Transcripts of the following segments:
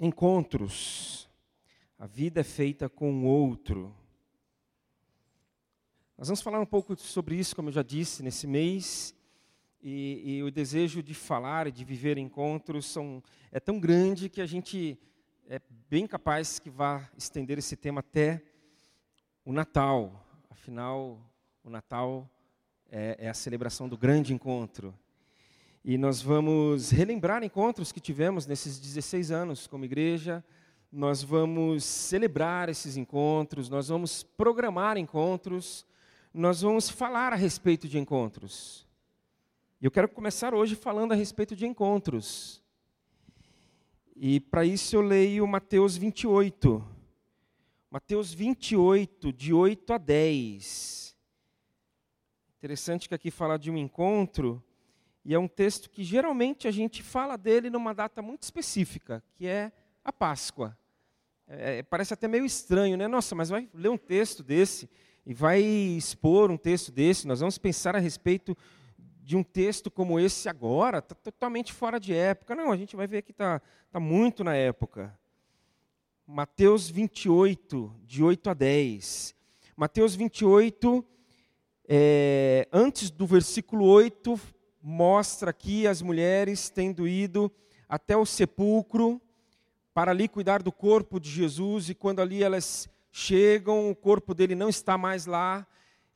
encontros. A vida é feita com o outro. Nós vamos falar um pouco sobre isso, como eu já disse, nesse mês. E, e o desejo de falar e de viver encontros são, é tão grande que a gente é bem capaz que vá estender esse tema até o Natal. Afinal, o Natal é, é a celebração do grande encontro. E nós vamos relembrar encontros que tivemos nesses 16 anos como igreja. Nós vamos celebrar esses encontros, nós vamos programar encontros, nós vamos falar a respeito de encontros. E eu quero começar hoje falando a respeito de encontros. E para isso eu leio Mateus 28. Mateus 28, de 8 a 10. Interessante que aqui fala de um encontro e é um texto que geralmente a gente fala dele numa data muito específica, que é a Páscoa. É, é, parece até meio estranho, né? Nossa, mas vai ler um texto desse e vai expor um texto desse, nós vamos pensar a respeito de um texto como esse agora, está totalmente fora de época. Não, a gente vai ver que está tá muito na época. Mateus 28, de 8 a 10. Mateus 28, é, antes do versículo 8, mostra aqui as mulheres tendo ido até o sepulcro para ali cuidar do corpo de Jesus, e quando ali elas chegam, o corpo dele não está mais lá,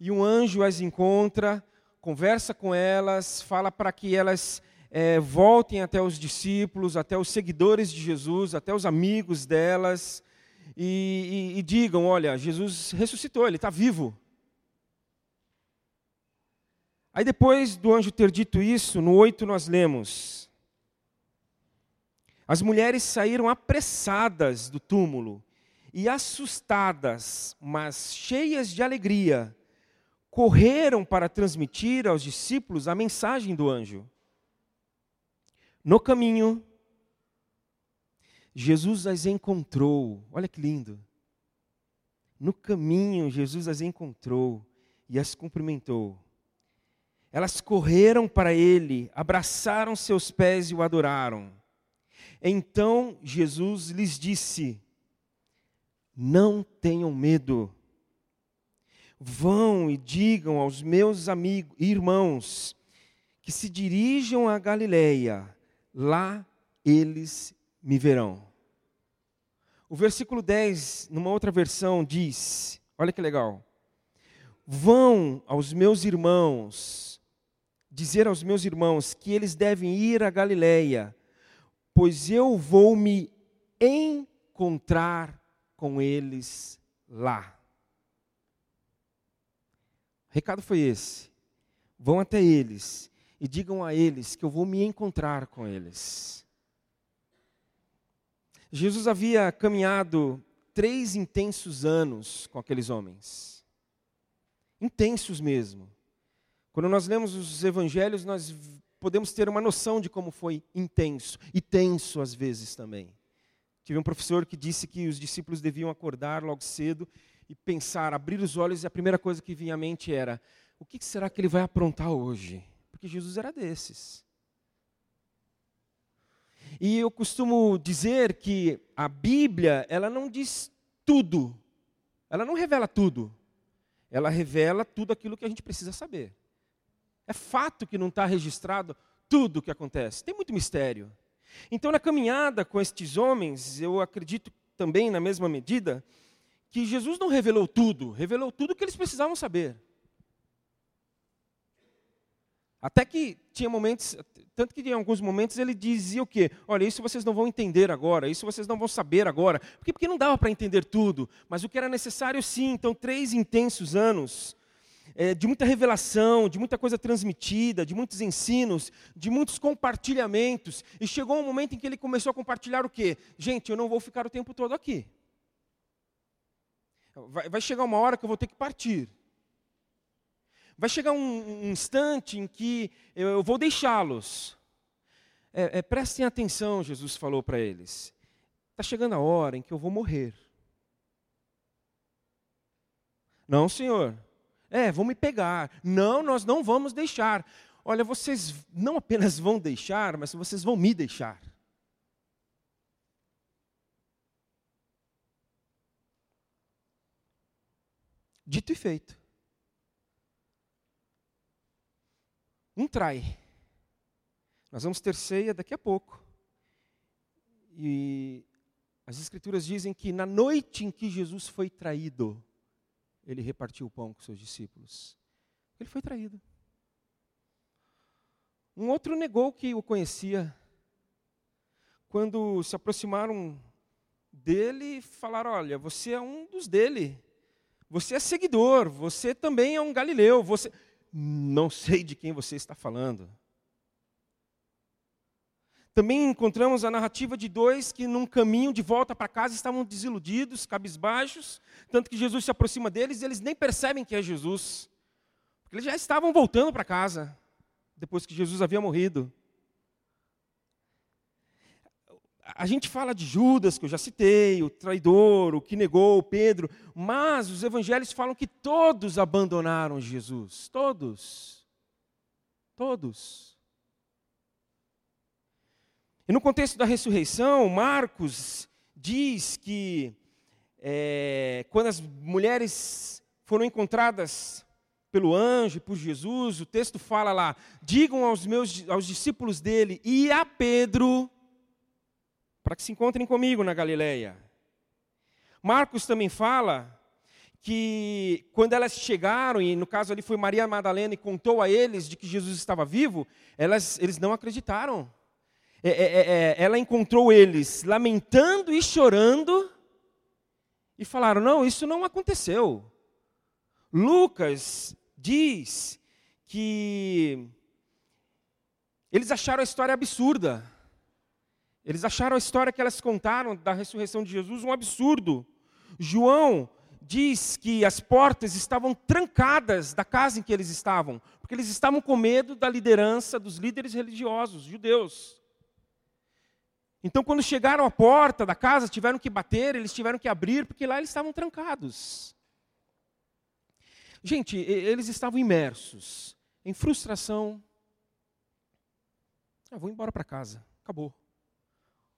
e um anjo as encontra, conversa com elas, fala para que elas é, voltem até os discípulos, até os seguidores de Jesus, até os amigos delas, e, e, e digam: olha, Jesus ressuscitou, ele está vivo. Aí depois do anjo ter dito isso, no 8 nós lemos: As mulheres saíram apressadas do túmulo e assustadas, mas cheias de alegria, correram para transmitir aos discípulos a mensagem do anjo. No caminho, Jesus as encontrou. Olha que lindo. No caminho, Jesus as encontrou e as cumprimentou. Elas correram para ele, abraçaram seus pés e o adoraram. Então Jesus lhes disse: Não tenham medo. Vão e digam aos meus amigos, irmãos, que se dirijam a Galileia, lá eles me verão. O versículo 10, numa outra versão, diz: Olha que legal. Vão aos meus irmãos, dizer aos meus irmãos que eles devem ir a Galiléia, pois eu vou me encontrar com eles lá. O recado foi esse. Vão até eles e digam a eles que eu vou me encontrar com eles. Jesus havia caminhado três intensos anos com aqueles homens. Intensos mesmo. Quando nós lemos os evangelhos, nós podemos ter uma noção de como foi intenso e tenso às vezes também. Tive um professor que disse que os discípulos deviam acordar logo cedo e pensar, abrir os olhos e a primeira coisa que vinha à mente era: o que será que ele vai aprontar hoje? Porque Jesus era desses. E eu costumo dizer que a Bíblia, ela não diz tudo. Ela não revela tudo. Ela revela tudo aquilo que a gente precisa saber. É fato que não está registrado tudo o que acontece. Tem muito mistério. Então, na caminhada com estes homens, eu acredito também, na mesma medida, que Jesus não revelou tudo, revelou tudo o que eles precisavam saber. Até que tinha momentos, tanto que em alguns momentos ele dizia o quê? Olha, isso vocês não vão entender agora, isso vocês não vão saber agora. Por quê? Porque não dava para entender tudo, mas o que era necessário sim. Então, três intensos anos é, de muita revelação, de muita coisa transmitida, de muitos ensinos, de muitos compartilhamentos. E chegou um momento em que ele começou a compartilhar o quê? Gente, eu não vou ficar o tempo todo aqui. Vai, vai chegar uma hora que eu vou ter que partir. Vai chegar um, um instante em que eu, eu vou deixá-los. É, é, prestem atenção, Jesus falou para eles. Está chegando a hora em que eu vou morrer. Não, senhor. É, vão me pegar. Não, nós não vamos deixar. Olha, vocês não apenas vão deixar, mas vocês vão me deixar. Dito e feito. Um trai. Nós vamos ter ceia daqui a pouco. E as Escrituras dizem que na noite em que Jesus foi traído, ele repartiu o pão com seus discípulos. Ele foi traído. Um outro negou que o conhecia. Quando se aproximaram dele, falaram: Olha, você é um dos dele. Você é seguidor. Você também é um galileu. Você. Não sei de quem você está falando. Também encontramos a narrativa de dois que, num caminho de volta para casa, estavam desiludidos, cabisbaixos, tanto que Jesus se aproxima deles e eles nem percebem que é Jesus, porque eles já estavam voltando para casa, depois que Jesus havia morrido. A gente fala de Judas, que eu já citei, o traidor, o que negou, Pedro, mas os evangelhos falam que todos abandonaram Jesus. Todos. Todos. E no contexto da ressurreição, Marcos diz que é, quando as mulheres foram encontradas pelo anjo, por Jesus, o texto fala lá: digam aos meus aos discípulos dele e a Pedro para que se encontrem comigo na Galileia. Marcos também fala que quando elas chegaram, e no caso ali foi Maria Madalena e contou a eles de que Jesus estava vivo, elas, eles não acreditaram. É, é, é, é, ela encontrou eles lamentando e chorando e falaram: não, isso não aconteceu. Lucas diz que eles acharam a história absurda. Eles acharam a história que elas contaram da ressurreição de Jesus um absurdo. João diz que as portas estavam trancadas da casa em que eles estavam, porque eles estavam com medo da liderança dos líderes religiosos judeus. Então, quando chegaram à porta da casa, tiveram que bater, eles tiveram que abrir, porque lá eles estavam trancados. Gente, eles estavam imersos em frustração. Eu ah, vou embora para casa, acabou.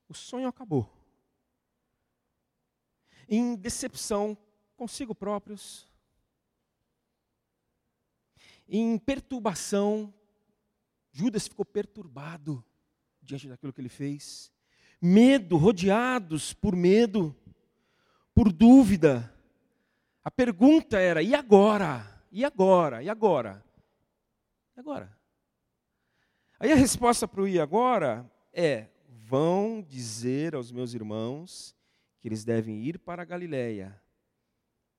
O sonho acabou. Em decepção consigo próprios. Em perturbação, Judas ficou perturbado diante daquilo que ele fez medo, rodeados por medo, por dúvida. A pergunta era: e agora? E agora? E agora? E agora? Aí a resposta para o e agora é: vão dizer aos meus irmãos que eles devem ir para a Galiléia,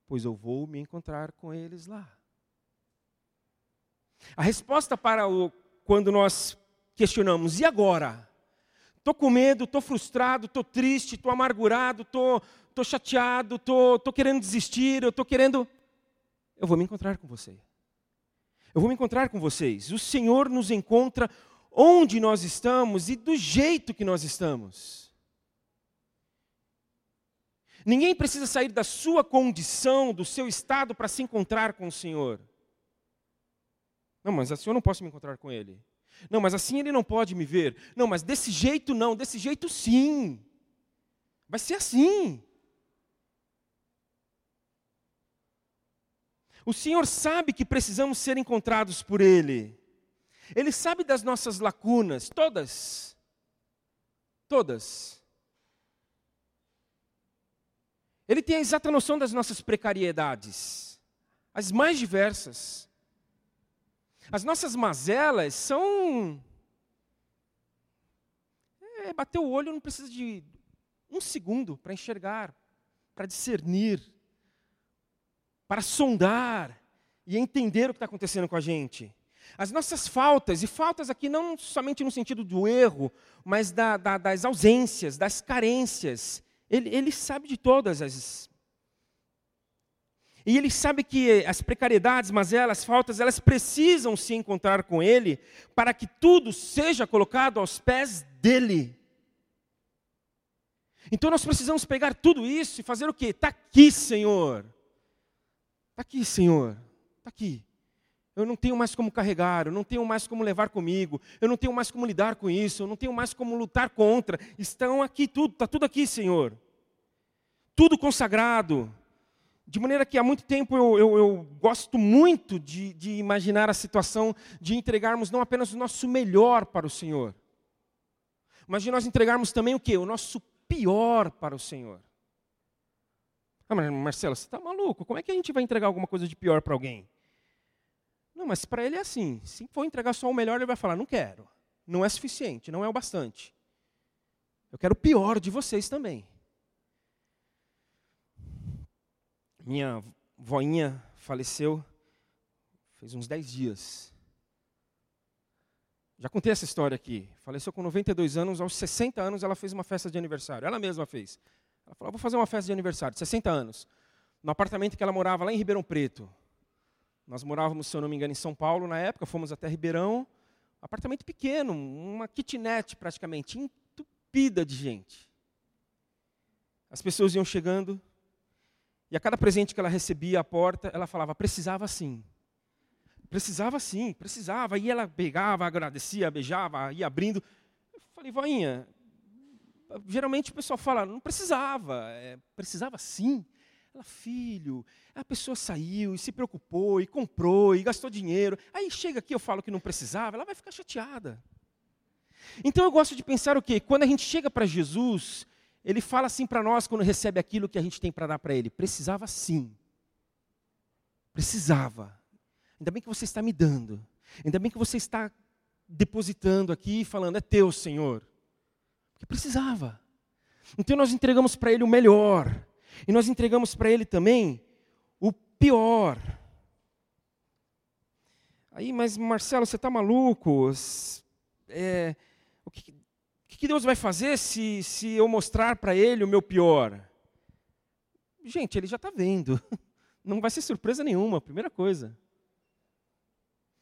pois eu vou me encontrar com eles lá. A resposta para o quando nós questionamos, e agora? Estou com medo, estou frustrado, estou triste, estou amargurado, tô, tô chateado, tô, tô querendo desistir, eu estou querendo. Eu vou me encontrar com você. Eu vou me encontrar com vocês. O Senhor nos encontra onde nós estamos e do jeito que nós estamos. Ninguém precisa sair da sua condição, do seu estado, para se encontrar com o Senhor. Não, mas assim eu não posso me encontrar com Ele. Não, mas assim ele não pode me ver. Não, mas desse jeito não, desse jeito sim. Vai ser assim. O Senhor sabe que precisamos ser encontrados por Ele. Ele sabe das nossas lacunas, todas. Todas. Ele tem a exata noção das nossas precariedades, as mais diversas. As nossas mazelas são. É, bater o olho não precisa de um segundo para enxergar, para discernir, para sondar e entender o que está acontecendo com a gente. As nossas faltas, e faltas aqui não somente no sentido do erro, mas da, da, das ausências, das carências. Ele, ele sabe de todas as, e ele sabe que as precariedades, mas elas, faltas, elas precisam se encontrar com ele para que tudo seja colocado aos pés dele. Então nós precisamos pegar tudo isso e fazer o quê? Está aqui, Senhor. Está aqui, Senhor. Está aqui. Eu não tenho mais como carregar, eu não tenho mais como levar comigo, eu não tenho mais como lidar com isso, eu não tenho mais como lutar contra. Estão aqui tudo, está tudo aqui, Senhor. Tudo consagrado De maneira que há muito tempo eu, eu, eu gosto muito de, de imaginar a situação de entregarmos não apenas o nosso melhor para o Senhor, mas de nós entregarmos também o quê? O nosso pior para o Senhor. Ah, mas Marcelo, você está maluco? Como é que a gente vai entregar alguma coisa de pior para alguém? Não, mas para ele é assim. Se for entregar só o melhor, ele vai falar: não quero. Não é suficiente, não é o bastante. Eu quero o pior de vocês também. Minha voinha faleceu fez uns 10 dias. Já contei essa história aqui. Faleceu com 92 anos, aos 60 anos ela fez uma festa de aniversário. Ela mesma fez. Ela falou: vou fazer uma festa de aniversário, 60 anos. No apartamento que ela morava lá em Ribeirão Preto. Nós morávamos, se eu não me engano, em São Paulo na época, fomos até Ribeirão. Apartamento pequeno, uma kitnet praticamente, entupida de gente. As pessoas iam chegando, e a cada presente que ela recebia à porta, ela falava: precisava sim. Precisava sim, precisava. E ela pegava, agradecia, beijava, ia abrindo. Eu falei, voinha, geralmente o pessoal fala, não precisava, é, precisava sim. Ela, filho, a pessoa saiu e se preocupou e comprou e gastou dinheiro. Aí chega aqui, eu falo que não precisava, ela vai ficar chateada. Então eu gosto de pensar o quê? Quando a gente chega para Jesus, ele fala assim para nós quando recebe aquilo que a gente tem para dar para ele. Precisava sim. Precisava. Ainda bem que você está me dando. Ainda bem que você está depositando aqui e falando, é teu, Senhor. Porque precisava. Então nós entregamos para ele o melhor. E nós entregamos para ele também o pior. Aí, mas Marcelo, você está maluco? É, que Deus vai fazer se, se eu mostrar para ele o meu pior? Gente, ele já está vendo. Não vai ser surpresa nenhuma, primeira coisa.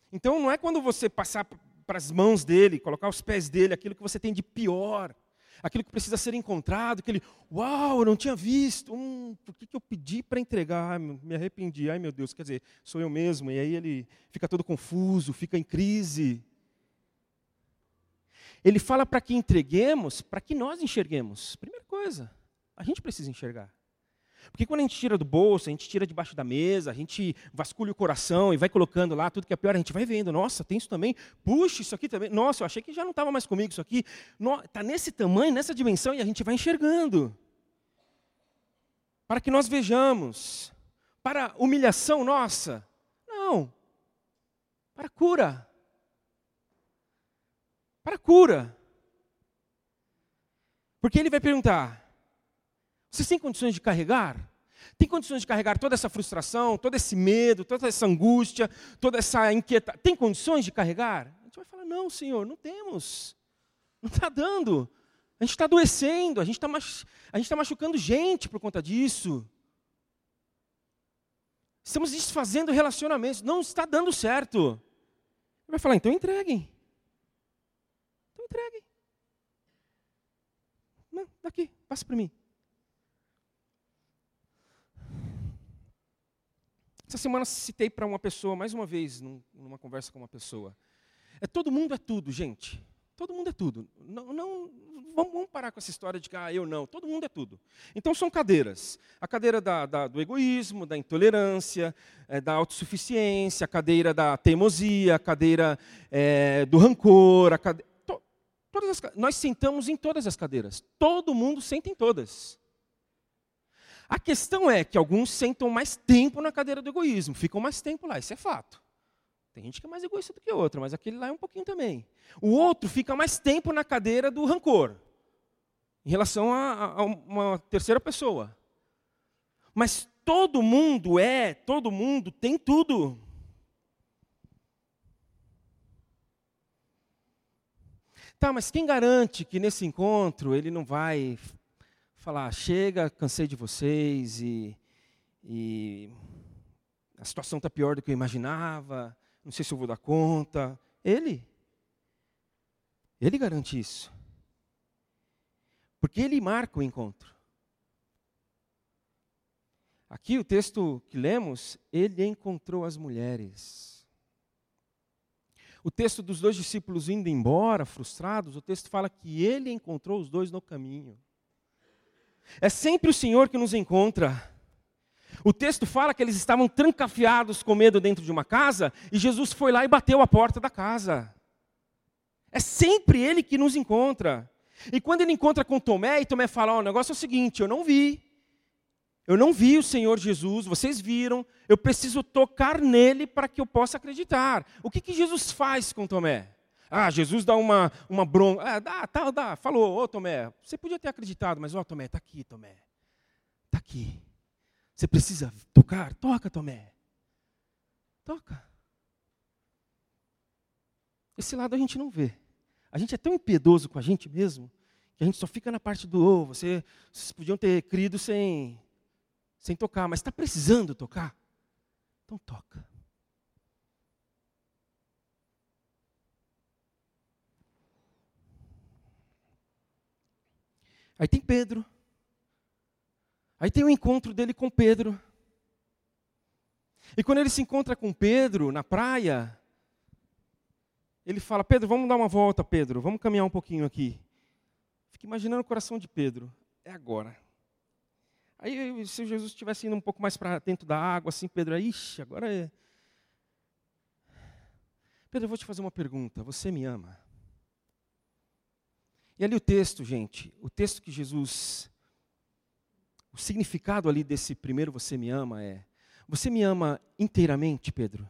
Então não é quando você passar para as mãos dele, colocar os pés dele, aquilo que você tem de pior, aquilo que precisa ser encontrado, aquele, uau, eu não tinha visto, hum, por que, que eu pedi para entregar? me arrependi, ai meu Deus, quer dizer, sou eu mesmo, e aí ele fica todo confuso, fica em crise. Ele fala para que entreguemos, para que nós enxerguemos. Primeira coisa, a gente precisa enxergar. Porque quando a gente tira do bolso, a gente tira debaixo da mesa, a gente vasculha o coração e vai colocando lá tudo que é pior, a gente vai vendo, nossa, tem isso também, puxa, isso aqui também, nossa, eu achei que já não estava mais comigo isso aqui, está nesse tamanho, nessa dimensão, e a gente vai enxergando. Para que nós vejamos. Para humilhação nossa? Não. Para cura para cura. Porque ele vai perguntar: vocês têm condições de carregar? Tem condições de carregar toda essa frustração, todo esse medo, toda essa angústia, toda essa inquietação? Tem condições de carregar? A gente vai falar: não, Senhor, não temos. Não está dando. A gente está adoecendo, a gente está tá machucando gente por conta disso. Estamos desfazendo relacionamentos, não está dando certo. Ele vai falar: então entreguem. Entregue. Não, daqui, passa para mim. Essa semana citei para uma pessoa, mais uma vez, num, numa conversa com uma pessoa. É todo mundo é tudo, gente. Todo mundo é tudo. Não, não vamos, vamos, parar com essa história de que ah, eu não. Todo mundo é tudo. Então são cadeiras. A cadeira da, da, do egoísmo, da intolerância, é, da autossuficiência, a cadeira da teimosia, a cadeira é, do rancor, a Todas as, nós sentamos em todas as cadeiras. Todo mundo senta em todas. A questão é que alguns sentam mais tempo na cadeira do egoísmo, ficam mais tempo lá, isso é fato. Tem gente que é mais egoísta do que outra, mas aquele lá é um pouquinho também. O outro fica mais tempo na cadeira do rancor, em relação a, a uma terceira pessoa. Mas todo mundo é, todo mundo tem tudo. Tá, mas quem garante que nesse encontro ele não vai falar, chega, cansei de vocês e, e a situação está pior do que eu imaginava, não sei se eu vou dar conta. Ele. Ele garante isso. Porque ele marca o encontro. Aqui o texto que lemos, ele encontrou as mulheres. O texto dos dois discípulos indo embora, frustrados, o texto fala que ele encontrou os dois no caminho. É sempre o Senhor que nos encontra. O texto fala que eles estavam trancafiados com medo dentro de uma casa e Jesus foi lá e bateu a porta da casa. É sempre ele que nos encontra. E quando ele encontra com Tomé, e Tomé fala: oh, o negócio é o seguinte, eu não vi. Eu não vi o Senhor Jesus, vocês viram, eu preciso tocar nele para que eu possa acreditar. O que, que Jesus faz com Tomé? Ah, Jesus dá uma, uma bronca. Ah, dá, tá, dá. Falou, ô Tomé, você podia ter acreditado, mas ó, Tomé, está aqui, Tomé. Está aqui. Você precisa tocar? Toca, Tomé. Toca. Esse lado a gente não vê. A gente é tão impiedoso com a gente mesmo que a gente só fica na parte do oh, você, vocês podiam ter crido sem, sem tocar, mas está precisando tocar? Então toca. Aí tem Pedro. Aí tem o encontro dele com Pedro. E quando ele se encontra com Pedro na praia, ele fala: Pedro, vamos dar uma volta, Pedro, vamos caminhar um pouquinho aqui. Fica imaginando o coração de Pedro. É agora. Aí, se Jesus estivesse indo um pouco mais para dentro da água, assim, Pedro, ixi, agora é. Pedro, eu vou te fazer uma pergunta. Você me ama? E ali o texto, gente, o texto que Jesus. O significado ali desse primeiro você me ama é: Você me ama inteiramente, Pedro?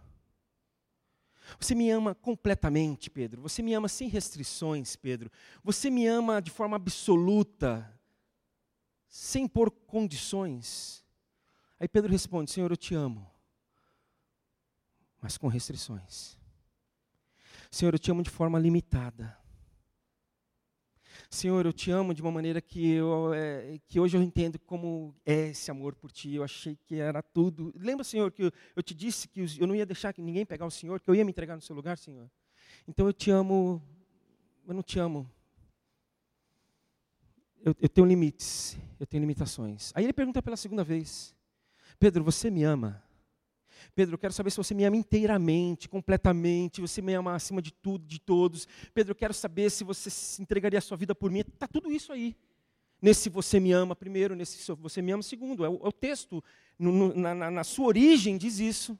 Você me ama completamente, Pedro. Você me ama sem restrições, Pedro. Você me ama de forma absoluta, sem pôr condições. Aí Pedro responde: Senhor, eu te amo, mas com restrições. Senhor, eu te amo de forma limitada. Senhor, eu te amo de uma maneira que, eu, é, que hoje eu entendo como é esse amor por ti. Eu achei que era tudo. Lembra, Senhor, que eu, eu te disse que eu não ia deixar que ninguém pegar o Senhor, que eu ia me entregar no seu lugar, Senhor? Então eu te amo, eu não te amo. Eu, eu tenho limites, eu tenho limitações. Aí ele pergunta pela segunda vez: Pedro, você me ama? Pedro, eu quero saber se você me ama inteiramente, completamente, você me ama acima de tudo, de todos. Pedro, eu quero saber se você se entregaria a sua vida por mim. Está tudo isso aí. Nesse você me ama primeiro, nesse você me ama segundo. É o, é o texto, no, no, na, na sua origem, diz isso.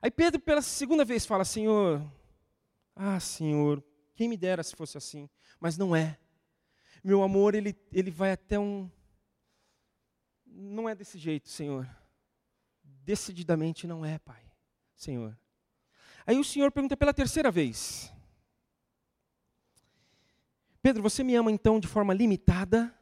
Aí Pedro, pela segunda vez, fala: Senhor, ah, Senhor, quem me dera se fosse assim. Mas não é. Meu amor, ele, ele vai até um. Não é desse jeito, Senhor decididamente não é, Pai, Senhor. Aí o Senhor pergunta pela terceira vez: Pedro, você me ama então de forma limitada?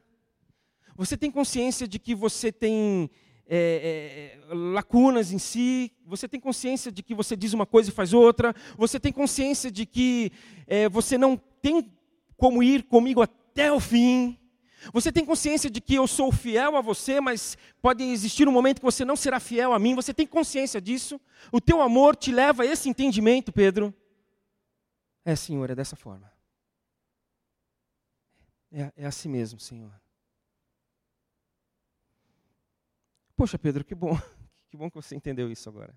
Você tem consciência de que você tem é, é, lacunas em si? Você tem consciência de que você diz uma coisa e faz outra? Você tem consciência de que é, você não tem como ir comigo até o fim? Você tem consciência de que eu sou fiel a você, mas pode existir um momento que você não será fiel a mim? Você tem consciência disso? O teu amor te leva a esse entendimento, Pedro? É, Senhor, é dessa forma. É, é assim mesmo, Senhor. Poxa, Pedro, que bom. Que bom que você entendeu isso agora.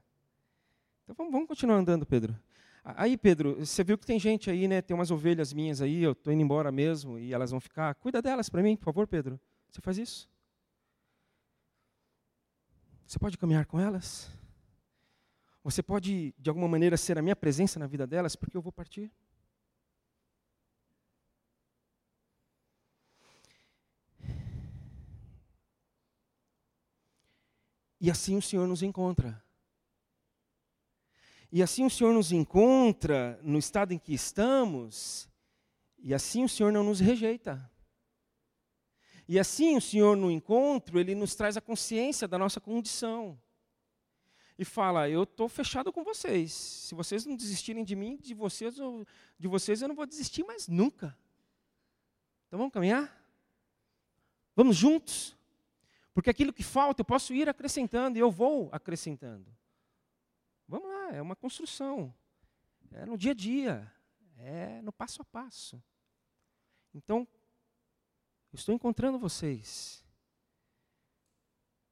Então vamos, vamos continuar andando, Pedro. Aí, Pedro, você viu que tem gente aí, né? Tem umas ovelhas minhas aí, eu estou indo embora mesmo e elas vão ficar. Cuida delas para mim, por favor, Pedro. Você faz isso? Você pode caminhar com elas? Você pode, de alguma maneira, ser a minha presença na vida delas, porque eu vou partir? E assim o Senhor nos encontra. E assim o Senhor nos encontra no estado em que estamos, e assim o Senhor não nos rejeita. E assim o Senhor no encontro, ele nos traz a consciência da nossa condição. E fala: "Eu estou fechado com vocês. Se vocês não desistirem de mim, de vocês, eu, de vocês eu não vou desistir mais nunca. Então vamos caminhar? Vamos juntos? Porque aquilo que falta eu posso ir acrescentando e eu vou acrescentando. Vamos lá, é uma construção. É no dia a dia, é no passo a passo. Então, eu estou encontrando vocês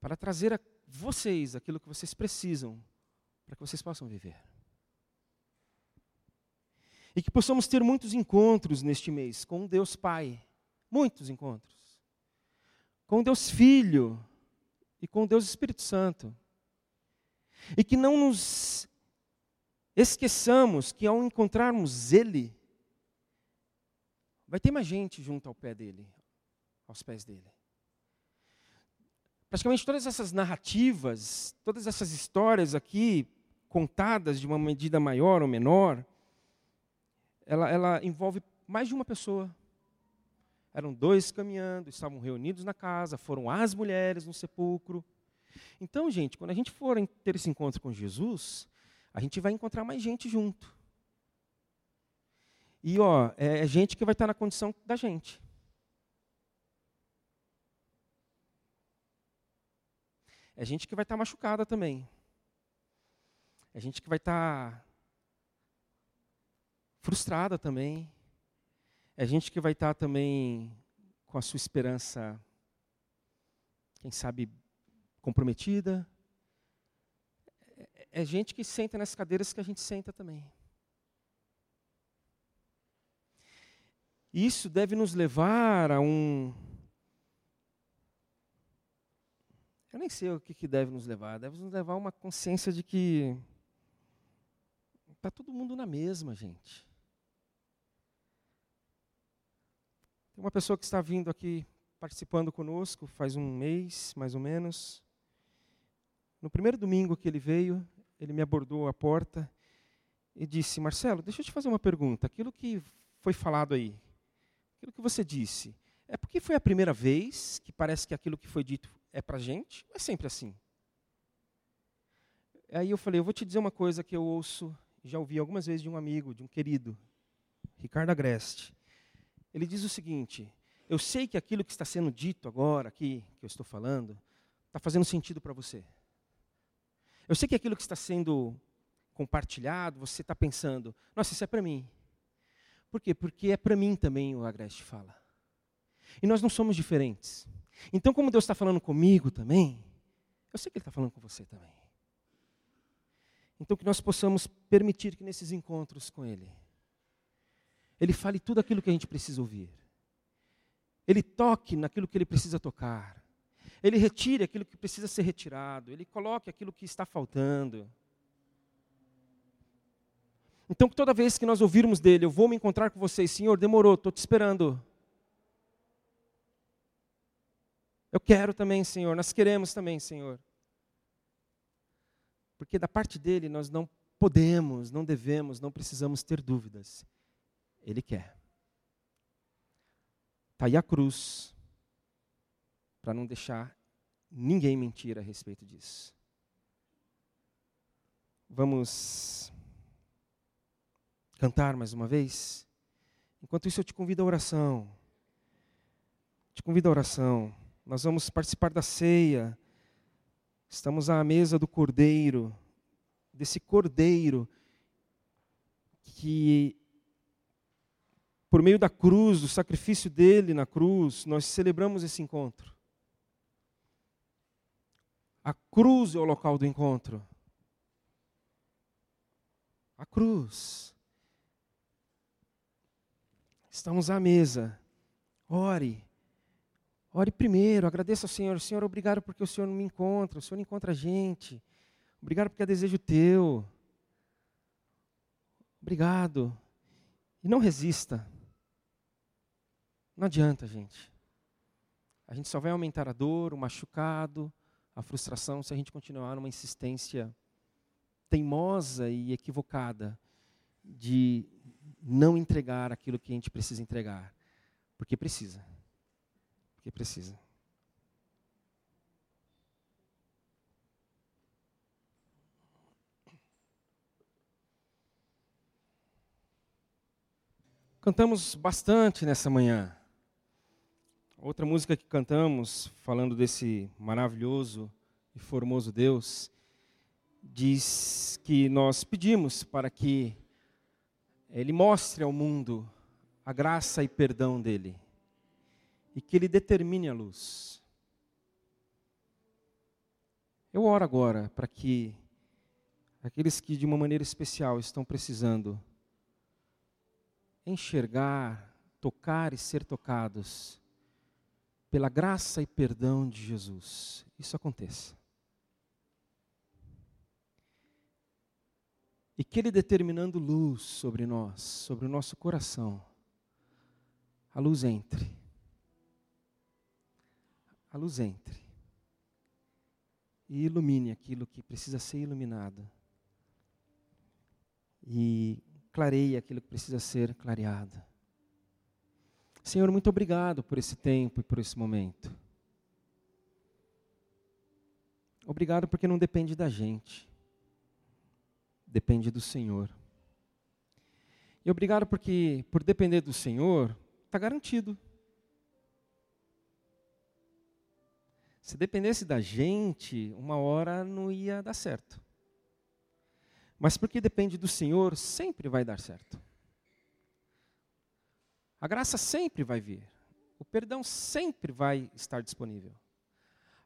para trazer a vocês aquilo que vocês precisam para que vocês possam viver. E que possamos ter muitos encontros neste mês com Deus Pai, muitos encontros. Com Deus Filho e com Deus Espírito Santo E que não nos esqueçamos que ao encontrarmos Ele, vai ter mais gente junto ao pé dele, aos pés dele. Praticamente todas essas narrativas, todas essas histórias aqui, contadas de uma medida maior ou menor, ela, ela envolve mais de uma pessoa. Eram dois caminhando, estavam reunidos na casa, foram as mulheres no sepulcro. Então, gente, quando a gente for ter esse encontro com Jesus, a gente vai encontrar mais gente junto. E, ó, é, é gente que vai estar na condição da gente. É gente que vai estar machucada também. É gente que vai estar frustrada também. É gente que vai estar também com a sua esperança, quem sabe, comprometida. É, é gente que senta nas cadeiras que a gente senta também. Isso deve nos levar a um. Eu nem sei o que, que deve nos levar. Deve nos levar a uma consciência de que está todo mundo na mesma, gente. Tem uma pessoa que está vindo aqui participando conosco faz um mês, mais ou menos. No primeiro domingo que ele veio, ele me abordou à porta e disse: Marcelo, deixa eu te fazer uma pergunta. Aquilo que foi falado aí, aquilo que você disse, é porque foi a primeira vez que parece que aquilo que foi dito é para gente? Ou é sempre assim? Aí eu falei: eu vou te dizer uma coisa que eu ouço, já ouvi algumas vezes de um amigo, de um querido, Ricardo Agreste. Ele diz o seguinte: eu sei que aquilo que está sendo dito agora, aqui, que eu estou falando, está fazendo sentido para você. Eu sei que aquilo que está sendo compartilhado, você está pensando, nossa, isso é para mim. Por quê? Porque é para mim também o Agreste fala. E nós não somos diferentes. Então, como Deus está falando comigo também, eu sei que Ele está falando com você também. Então, que nós possamos permitir que nesses encontros com Ele, ele fale tudo aquilo que a gente precisa ouvir. Ele toque naquilo que ele precisa tocar. Ele retire aquilo que precisa ser retirado. Ele coloque aquilo que está faltando. Então, toda vez que nós ouvirmos dele, eu vou me encontrar com vocês, Senhor, demorou, estou te esperando. Eu quero também, Senhor, nós queremos também, Senhor. Porque da parte dele nós não podemos, não devemos, não precisamos ter dúvidas. Ele quer. Está aí a cruz, para não deixar ninguém mentir a respeito disso. Vamos cantar mais uma vez? Enquanto isso, eu te convido à oração. Te convido à oração. Nós vamos participar da ceia. Estamos à mesa do cordeiro, desse cordeiro que por meio da cruz, do sacrifício dele na cruz, nós celebramos esse encontro. A cruz é o local do encontro. A cruz. Estamos à mesa. Ore. Ore primeiro, agradeça ao Senhor. Senhor, obrigado porque o Senhor me encontra, o Senhor encontra a gente. Obrigado porque é desejo teu. Obrigado. E não resista. Não adianta, gente. A gente só vai aumentar a dor, o machucado, a frustração se a gente continuar numa insistência teimosa e equivocada de não entregar aquilo que a gente precisa entregar. Porque precisa. Porque precisa. Cantamos bastante nessa manhã. Outra música que cantamos, falando desse maravilhoso e formoso Deus, diz que nós pedimos para que Ele mostre ao mundo a graça e perdão dele e que Ele determine a luz. Eu oro agora para que aqueles que de uma maneira especial estão precisando enxergar, tocar e ser tocados pela graça e perdão de Jesus, isso aconteça. E que Ele determinando luz sobre nós, sobre o nosso coração, a luz entre. A luz entre. E ilumine aquilo que precisa ser iluminado. E clareie aquilo que precisa ser clareado. Senhor, muito obrigado por esse tempo e por esse momento. Obrigado porque não depende da gente, depende do Senhor. E obrigado porque, por depender do Senhor, está garantido. Se dependesse da gente, uma hora não ia dar certo. Mas porque depende do Senhor, sempre vai dar certo. A graça sempre vai vir. O perdão sempre vai estar disponível.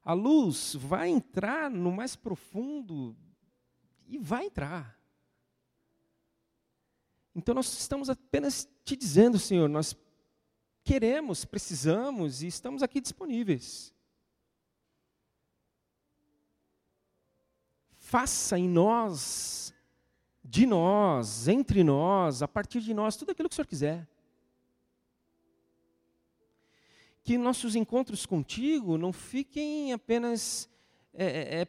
A luz vai entrar no mais profundo e vai entrar. Então nós estamos apenas te dizendo, Senhor, nós queremos, precisamos e estamos aqui disponíveis. Faça em nós de nós, entre nós, a partir de nós, tudo aquilo que o Senhor quiser. Que nossos encontros contigo não fiquem apenas é, é, é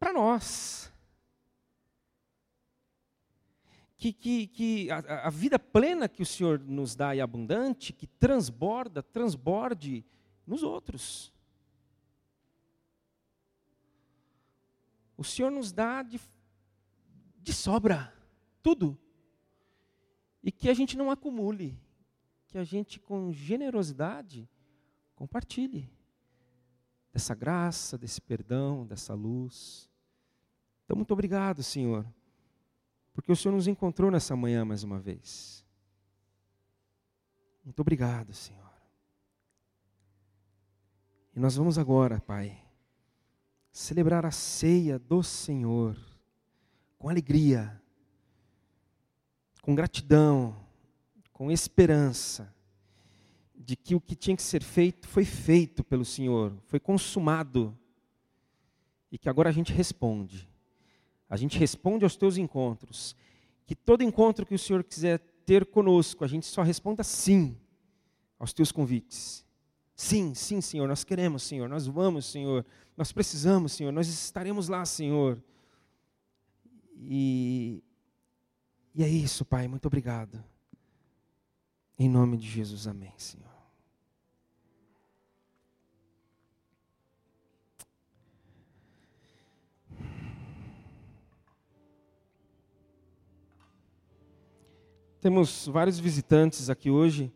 para nós. Que, que, que a, a, vida plena que o Senhor nos dá e abundante, que transborda, transborde nos outros. O Senhor nos dá de, de sobra, tudo. E que a gente não acumule, que a gente com generosidade compartilhe dessa graça, desse perdão, dessa luz. Então, muito obrigado, Senhor, porque o Senhor nos encontrou nessa manhã mais uma vez. Muito obrigado, Senhor. E nós vamos agora, Pai, celebrar a ceia do Senhor com alegria, com gratidão, com esperança de que o que tinha que ser feito foi feito pelo Senhor, foi consumado. E que agora a gente responde. A gente responde aos teus encontros. Que todo encontro que o Senhor quiser ter conosco, a gente só responda sim aos teus convites. Sim, sim, Senhor, nós queremos, Senhor, nós vamos, Senhor, nós precisamos, Senhor, nós estaremos lá, Senhor. E, e é isso, Pai, muito obrigado. Em nome de Jesus, amém, Senhor. Temos vários visitantes aqui hoje.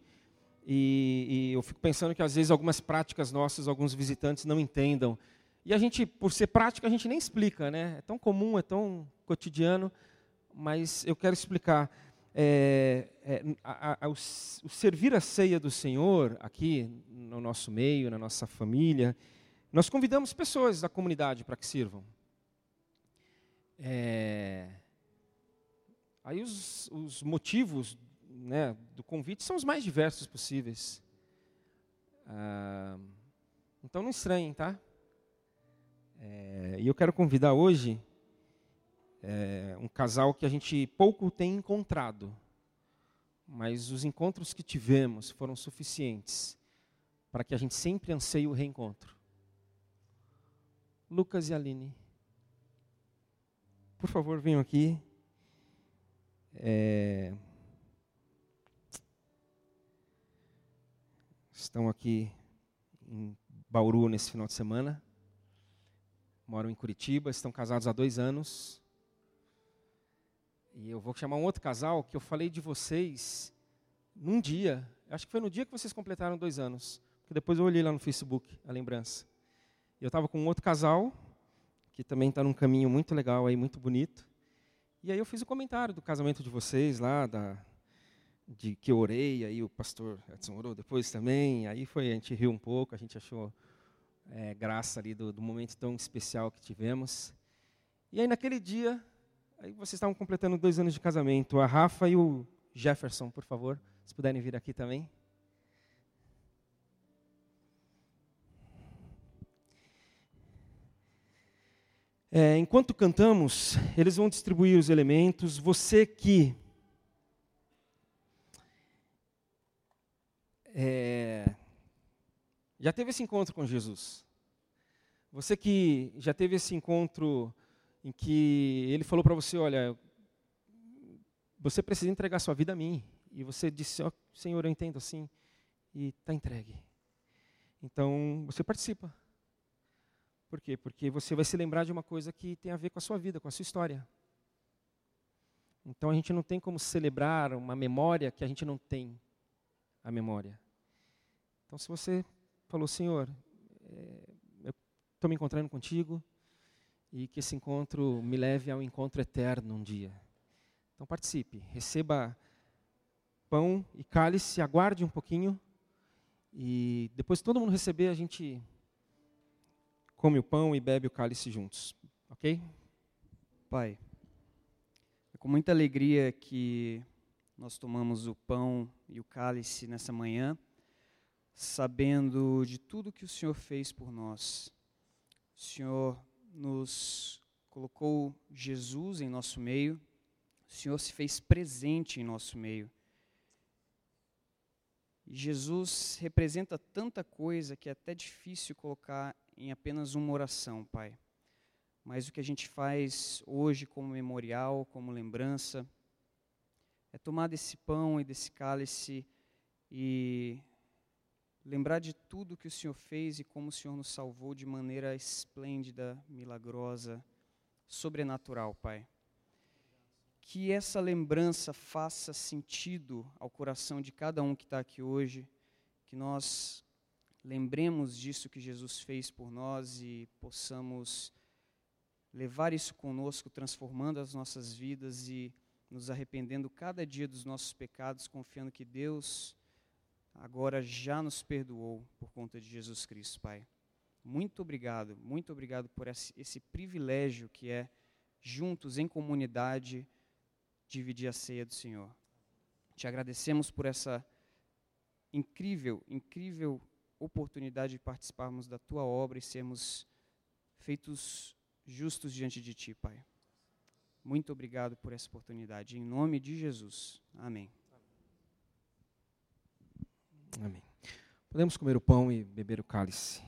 E, e, eu fico pensando que às vezes algumas práticas nossas, alguns visitantes não entendam. E a gente, por ser prática, a gente nem explica, né? É tão comum, é tão cotidiano, mas eu quero explicar. É, é, a, a, o, o servir a ceia do Senhor aqui no nosso meio, na nossa família, nós convidamos pessoas da comunidade para que sirvam. É, aí os, os motivos né, do convite são os mais diversos possíveis. Ah, então não estranhem, tá? É, e eu quero convidar hoje é, um casal que a gente pouco tem encontrado, mas os encontros que tivemos foram suficientes para que a gente sempre anseie o reencontro. Lucas e Aline, por favor, venham aqui. É, estão aqui em Bauru nesse final de semana. Moram em Curitiba, estão casados há dois anos. E eu vou chamar um outro casal que eu falei de vocês num dia. Acho que foi no dia que vocês completaram dois anos. Porque depois eu olhei lá no Facebook a lembrança. Eu estava com um outro casal, que também está num caminho muito legal aí, muito bonito. E aí eu fiz o comentário do casamento de vocês lá, da, de que eu orei, aí o pastor Edson orou depois também, aí foi, a gente riu um pouco, a gente achou é, graça ali do, do, momento tão especial que tivemos. E aí naquele dia, aí vocês estavam completando dois anos de casamento, a Rafa e o Jefferson, por favor, se puderem vir aqui também. É, enquanto cantamos, eles vão distribuir os elementos. Você que é, já teve esse encontro com Jesus, você que já teve esse encontro em que ele falou para você, olha, você precisa entregar sua vida a mim, e você disse, oh, Senhor, eu entendo assim, e está entregue. Então, você participa. Por quê? Porque você vai se lembrar de uma coisa que tem a ver com a sua vida, com a sua história. Então a gente não tem como celebrar uma memória que a gente não tem a memória. Então se você falou, Senhor, é, eu estou me encontrando contigo e que esse encontro me leve ao encontro eterno um dia. Então participe, receba pão e cálice, aguarde um pouquinho e depois que todo mundo receber, a gente come o pão e bebe o cálice juntos. Ok? Pai, é com muita alegria que nós tomamos o pão e o cálice nessa manhã, sabendo de tudo que o Senhor fez por nós. O Senhor nos colocou Jesus em nosso meio, o Senhor se fez presente em nosso meio. Jesus representa tanta coisa que é até difícil colocar em apenas uma oração, Pai. Mas o que a gente faz hoje como memorial, como lembrança, é tomar desse pão e desse cálice e lembrar de tudo que o Senhor fez e como o Senhor nos salvou de maneira esplêndida, milagrosa, sobrenatural, Pai. Que essa lembrança faça sentido ao coração de cada um que está aqui hoje, que nós lembremos disso que Jesus fez por nós e possamos levar isso conosco, transformando as nossas vidas e nos arrependendo cada dia dos nossos pecados, confiando que Deus agora já nos perdoou por conta de Jesus Cristo, Pai. Muito obrigado, muito obrigado por esse, esse privilégio que é, juntos em comunidade, dividir a ceia do Senhor. Te agradecemos por essa incrível, incrível oportunidade de participarmos da tua obra e sermos feitos justos diante de ti, Pai. Muito obrigado por essa oportunidade. Em nome de Jesus. Amém. Amém. Podemos comer o pão e beber o cálice.